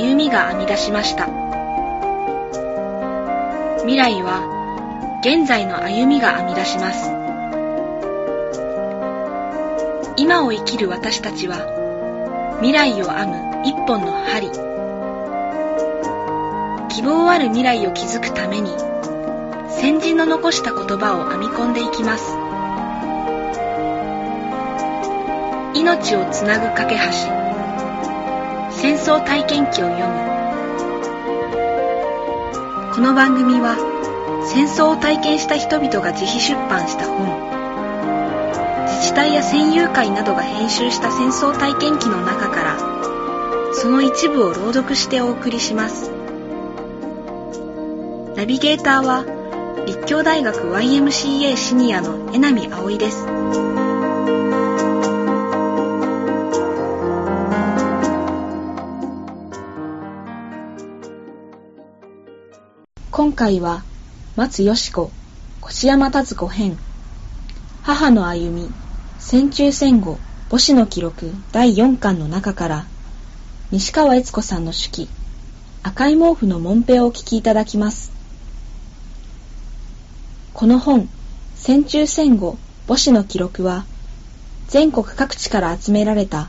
去の歩みが編み出しました。未来は現在の歩みが編み出します。今を生きる私たちは未来を編む一本の針。希望ある未来を築くために先人の残した言葉を編み込んでいきます。命をつなぐ架け橋。戦争体験記を読む。この番組は戦争を体験した人々が自費出版した本。自治体や戦友会などが編集した戦争体験記の中からその一部を朗読してお送りします。ナビゲーターは立教大学 YMCA シニアの江波葵です。今回は松よし子越山達子編。母の歩み戦中戦後母子の記録第4巻の中から西川悦子さんの手記赤い毛布の門ペをお聞きいただきます。この本戦中戦後母子の記録は全国各地から集められた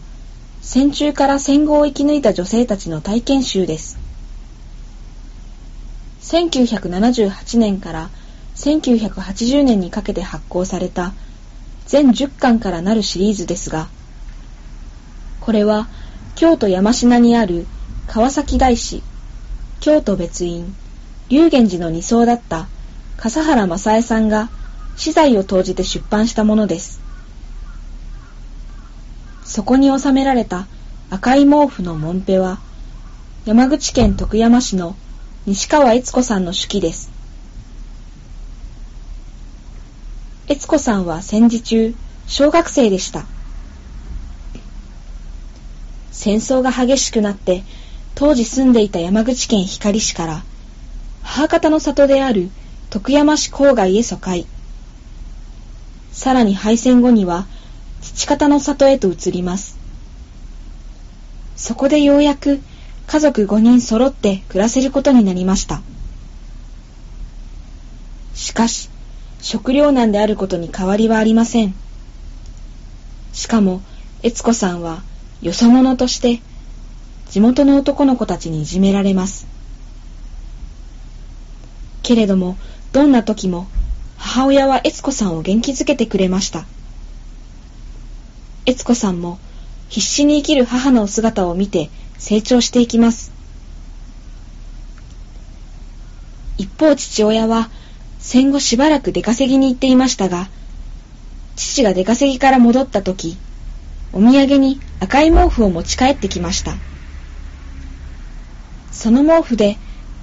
戦中から戦後を生き抜いた女性たちの体験集です。1978年から1980年にかけて発行された全10巻からなるシリーズですが、これは京都山科にある川崎大師、京都別院、龍源寺の二層だった笠原正恵さんが資材を投じて出版したものです。そこに収められた赤い毛布のもんぺは、山口県徳山市の西川悦子さんの手記です。悦子さんは戦時中、小学生でした。戦争が激しくなって、当時住んでいた山口県光市から、母方の里である徳山市郊外へ疎開。さらに敗戦後には、父方の里へと移ります。そこでようやく家族5人揃って暮らせることになりました。しかし、食糧難であることに変わりはありません。しかも、悦子さんは、よそ者として、地元の男の子たちにいじめられます。けれども、どんな時も、母親は悦子さんを元気づけてくれました。悦子さんも、必死に生きる母の姿を見て成長していきます。一方父親は戦後しばらく出稼ぎに行っていましたが、父が出稼ぎから戻った時、お土産に赤い毛布を持ち帰ってきました。その毛布で、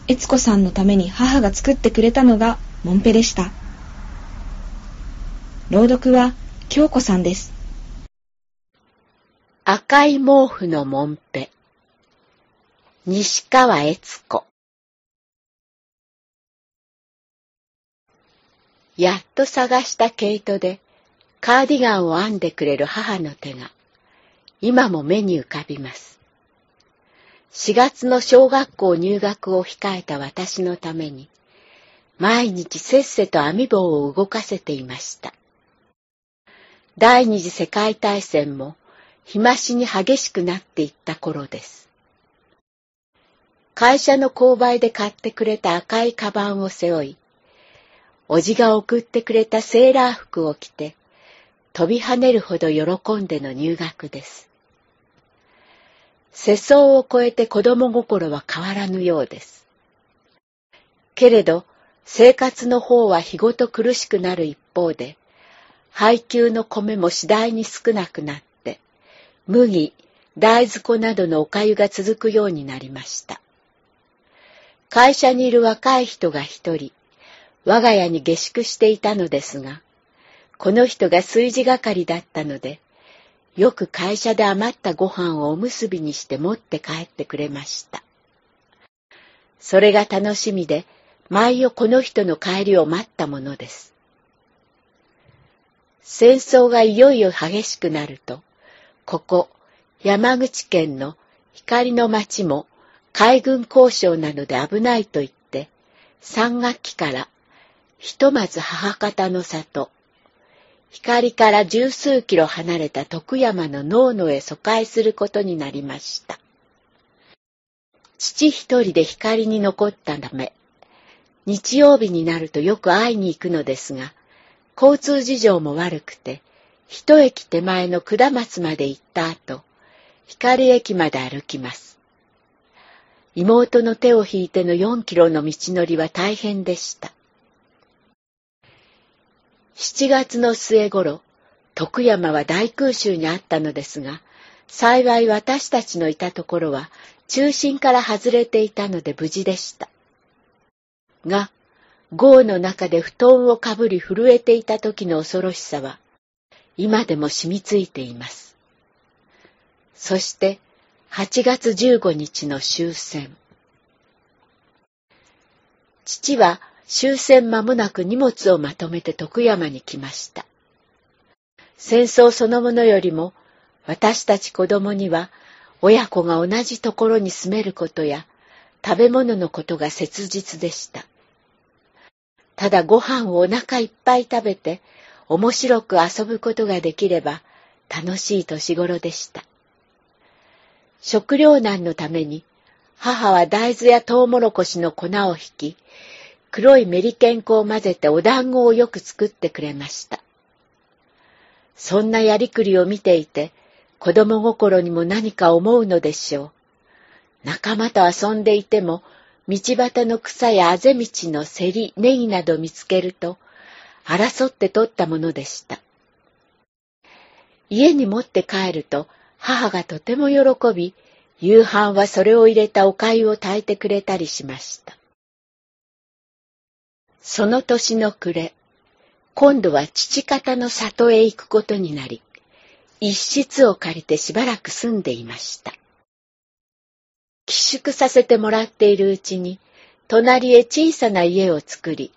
悦子さんのために母が作ってくれたのがモンペでした。朗読は京子さんです。赤い毛布のモンペ。西川悦子やっと探した毛糸でカーディガンを編んでくれる母の手が今も目に浮かびます。4月の小学校入学を控えた私のために毎日せっせと編み棒を動かせていました。第二次世界大戦も日増しに激しくなっていった頃です。会社の購買で買ってくれた赤いカバンを背負い、おじが送ってくれたセーラー服を着て、飛び跳ねるほど喜んでの入学です。世相を超えて子供心は変わらぬようです。けれど、生活の方は日ごと苦しくなる一方で、配給の米も次第に少なくなって、麦、大豆粉などのお粥が続くようになりました。会社にいる若い人が一人、我が家に下宿していたのですが、この人が炊事係だったので、よく会社で余ったご飯をおむすびにして持って帰ってくれました。それが楽しみで、毎夜この人の帰りを待ったものです。戦争がいよいよ激しくなると、ここ、山口県の光の町も海軍交渉なので危ないと言って、三学期からひとまず母方の里、光から十数キロ離れた徳山の農野へ疎開することになりました。父一人で光に残ったため、日曜日になるとよく会いに行くのですが、交通事情も悪くて、一駅手前の下松まで行った後、光駅まで歩きます。妹の手を引いての4キロの道のりは大変でした。7月の末頃、徳山は大空襲にあったのですが、幸い私たちのいたところは中心から外れていたので無事でした。が、豪の中で布団をかぶり震えていた時の恐ろしさは、今でも染みついています。そして、8月15日の終戦。父は終戦間もなく荷物をまとめて徳山に来ました。戦争そのものよりも、私たち子供には、親子が同じところに住めることや、食べ物のことが切実でした。ただご飯をお腹いっぱい食べて、面白く遊ぶことができれば、楽しい年頃でした。食糧難のために、母は大豆やトウモロコシの粉を引き、黒いメリケン粉を混ぜてお団子をよく作ってくれました。そんなやりくりを見ていて、子供心にも何か思うのでしょう。仲間と遊んでいても、道端の草やあぜ道のせり、ネギなど見つけると、争って取ったものでした。家に持って帰ると、母がとても喜び、夕飯はそれを入れたお粥を炊いてくれたりしました。その年の暮れ、今度は父方の里へ行くことになり、一室を借りてしばらく住んでいました。寄宿させてもらっているうちに、隣へ小さな家を作り、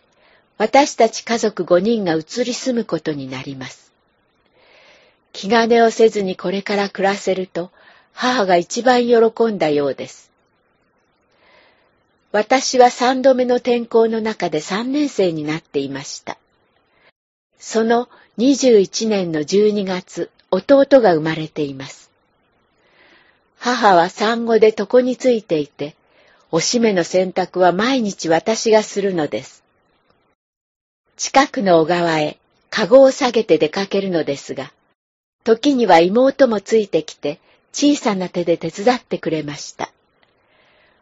私たち家族5人が移り住むことになります。気兼ねをせずにこれから暮らせると、母が一番喜んだようです。私は三度目の転校の中で三年生になっていました。その21年の12月、弟が生まれています。母は産後で床についていて、おしめの洗濯は毎日私がするのです。近くの小川へ、かごを下げて出かけるのですが、時には妹もついてきて、小さな手で手伝ってくれました。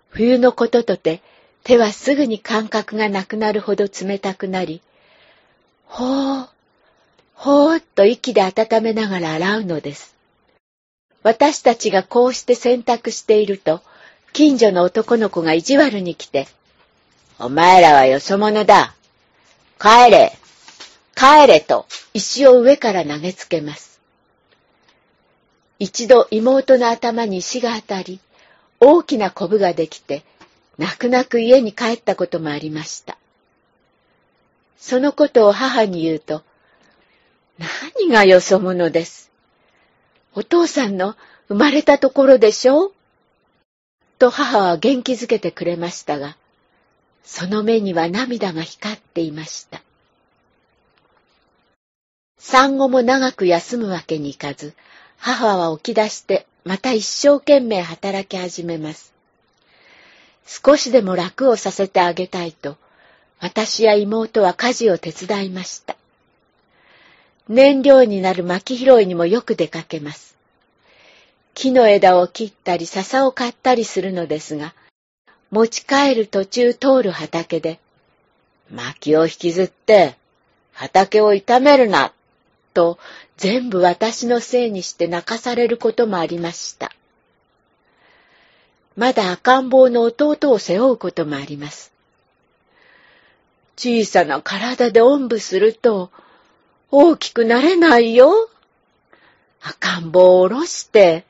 冬のこととて手はすぐに感覚がなくなるほど冷たくなり、ほー、ほーっと息で温めながら洗うのです。私たちがこうして洗濯していると、近所の男の子が意地悪に来て、お前らはよそ者だ。帰れ、帰れと石を上から投げつけます。一度妹の頭に石が当たり、大きなコブができて、泣く泣く家に帰ったこともありました。そのことを母に言うと、何がよそ者です。お父さんの生まれたところでしょ？うと母は元気づけてくれましたが、その目には涙が光っていました。産後も長く休むわけにいかず、母は起き出してまた一生懸命働き始めます。少しでも楽をさせてあげたいと、私や妹は家事を手伝いました。燃料になる薪拾いにもよく出かけます。木の枝を切ったり笹を刈ったりするのですが、持ち帰る途中通る畑で、薪を引きずって畑を傷めるな、と全部私のせいにして泣かされることもありました。まだ赤ん坊の弟を背負うこともあります。小さな体でおんぶすると、大きくなれないよ。赤ん坊を下ろして、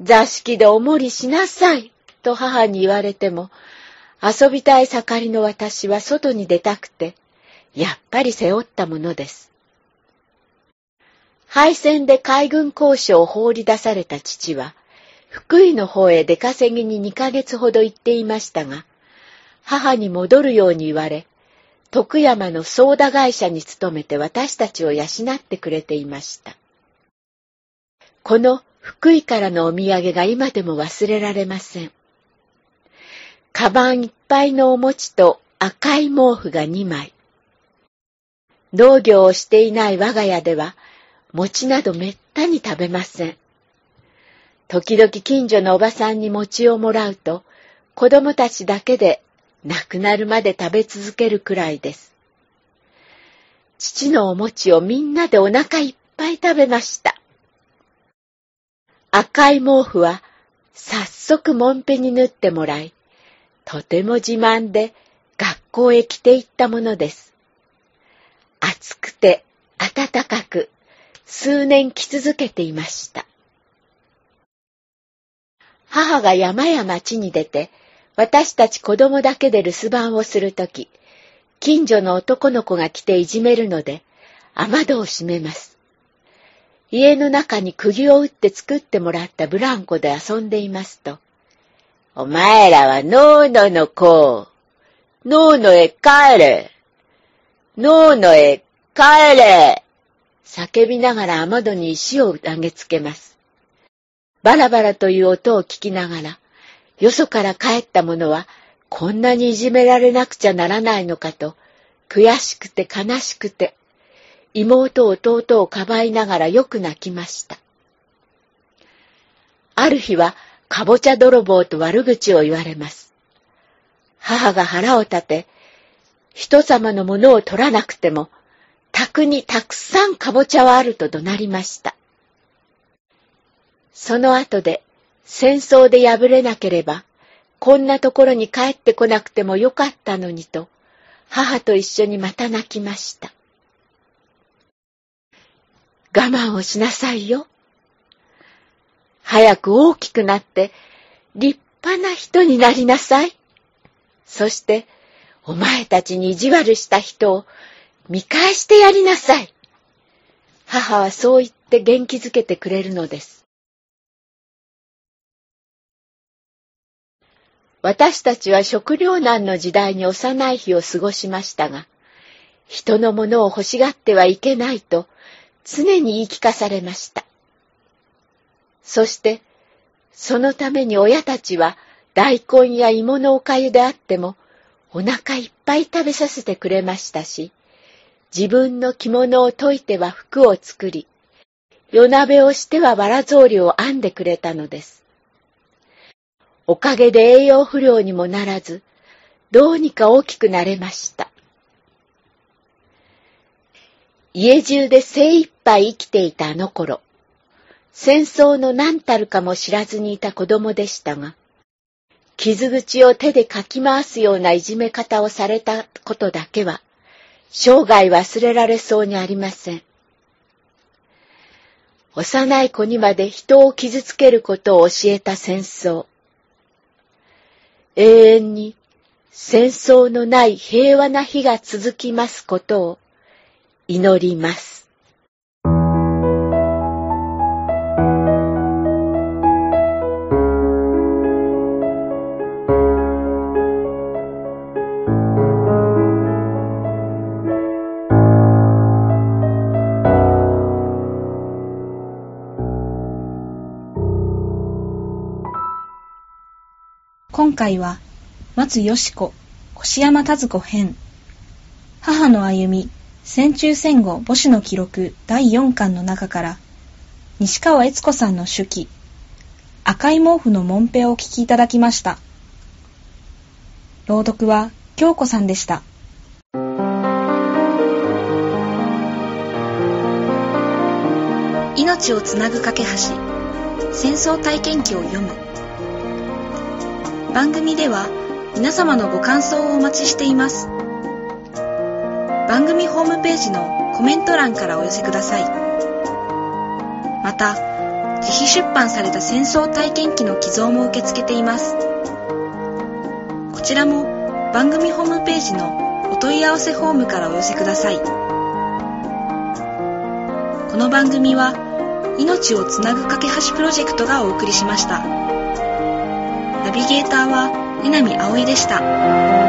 座敷でおもりしなさい、と母に言われても、遊びたい盛りの私は外に出たくて、やっぱり背負ったものです。敗戦で海軍交渉を放り出された父は、福井の方へ出稼ぎに2ヶ月ほど行っていましたが、母に戻るように言われ、徳山のソーダ会社に勤めて私たちを養ってくれていました。この福井からのお土産が今でも忘れられません。カバンいっぱいのお餅と赤い毛布が2枚。農業をしていない我が家では、餅などめったに食べません。時々近所のおばさんに餅をもらうと、子供たちだけで亡くなるまで食べ続けるくらいです。父のお餅をみんなでお腹いっぱい食べました。赤い毛布は早速もんぺに縫ってもらい、とても自慢で学校へ着て行ったものです。暑くて暖かく数年着続けていました。母が山や町に出て、私たち子供だけで留守番をするとき、近所の男の子が来ていじめるので、雨戸を閉めます。家の中に釘を打って作ってもらったブランコで遊んでいますと、お前らはノーノの子、ノーノへ帰れ、ノーノへ帰れ、叫びながら雨戸に石を投げつけます。バラバラという音を聞きながら、よそから帰った者は、こんなにいじめられなくちゃならないのかと、悔しくて悲しくて、妹弟をかばいながらよく泣きました。ある日は、かぼちゃ泥棒と悪口を言われます。母が腹を立て、人様のものを取らなくても、宅にたくさんかぼちゃはあると怒鳴りました。その後で、戦争で敗れなければ、こんなところに帰ってこなくてもよかったのにと、母と一緒にまた泣きました。我慢をしなさいよ。早く大きくなって立派な人になりなさい。そして、お前たちに意地悪した人を見返してやりなさい。母はそう言って元気づけてくれるのです。私たちは食糧難の時代に幼い日を過ごしましたが、人のものを欲しがってはいけないと常に言い聞かされました。そして、そのために親たちは大根や芋のおかゆであってもお腹いっぱい食べさせてくれましたし、自分の着物を解いては服を作り、夜鍋をしてはわら草履を編んでくれたのです。おかげで栄養不良にもならず、どうにか大きくなれました。家中で精一杯生きていたあの頃、戦争の何たるかも知らずにいた子供でしたが、傷口を手でかき回すようないじめ方をされたことだけは、生涯忘れられそうにありません。幼い子にまで人を傷つけることを教えた戦争。永遠に戦争のない平和な日が続きますことを祈ります。回は、松よし子、越山田子編、母の歩み、戦中戦後母子の記録第4巻の中から、西川悦子さんの手記、赤い毛布のもんぺをお聞きいただきました。朗読は京子さんでした。命をつなぐ架け橋、戦争体験記を読む。番組では皆様のご感想をお待ちしています。番組ホームページのコメント欄からお寄せください。また、自費出版された戦争体験記の寄贈も受け付けています。こちらも番組ホームページのお問い合わせフォームからお寄せください。この番組は、命をつなぐ架け橋プロジェクトがお送りしました。ナビゲーターは、稲見葵でした。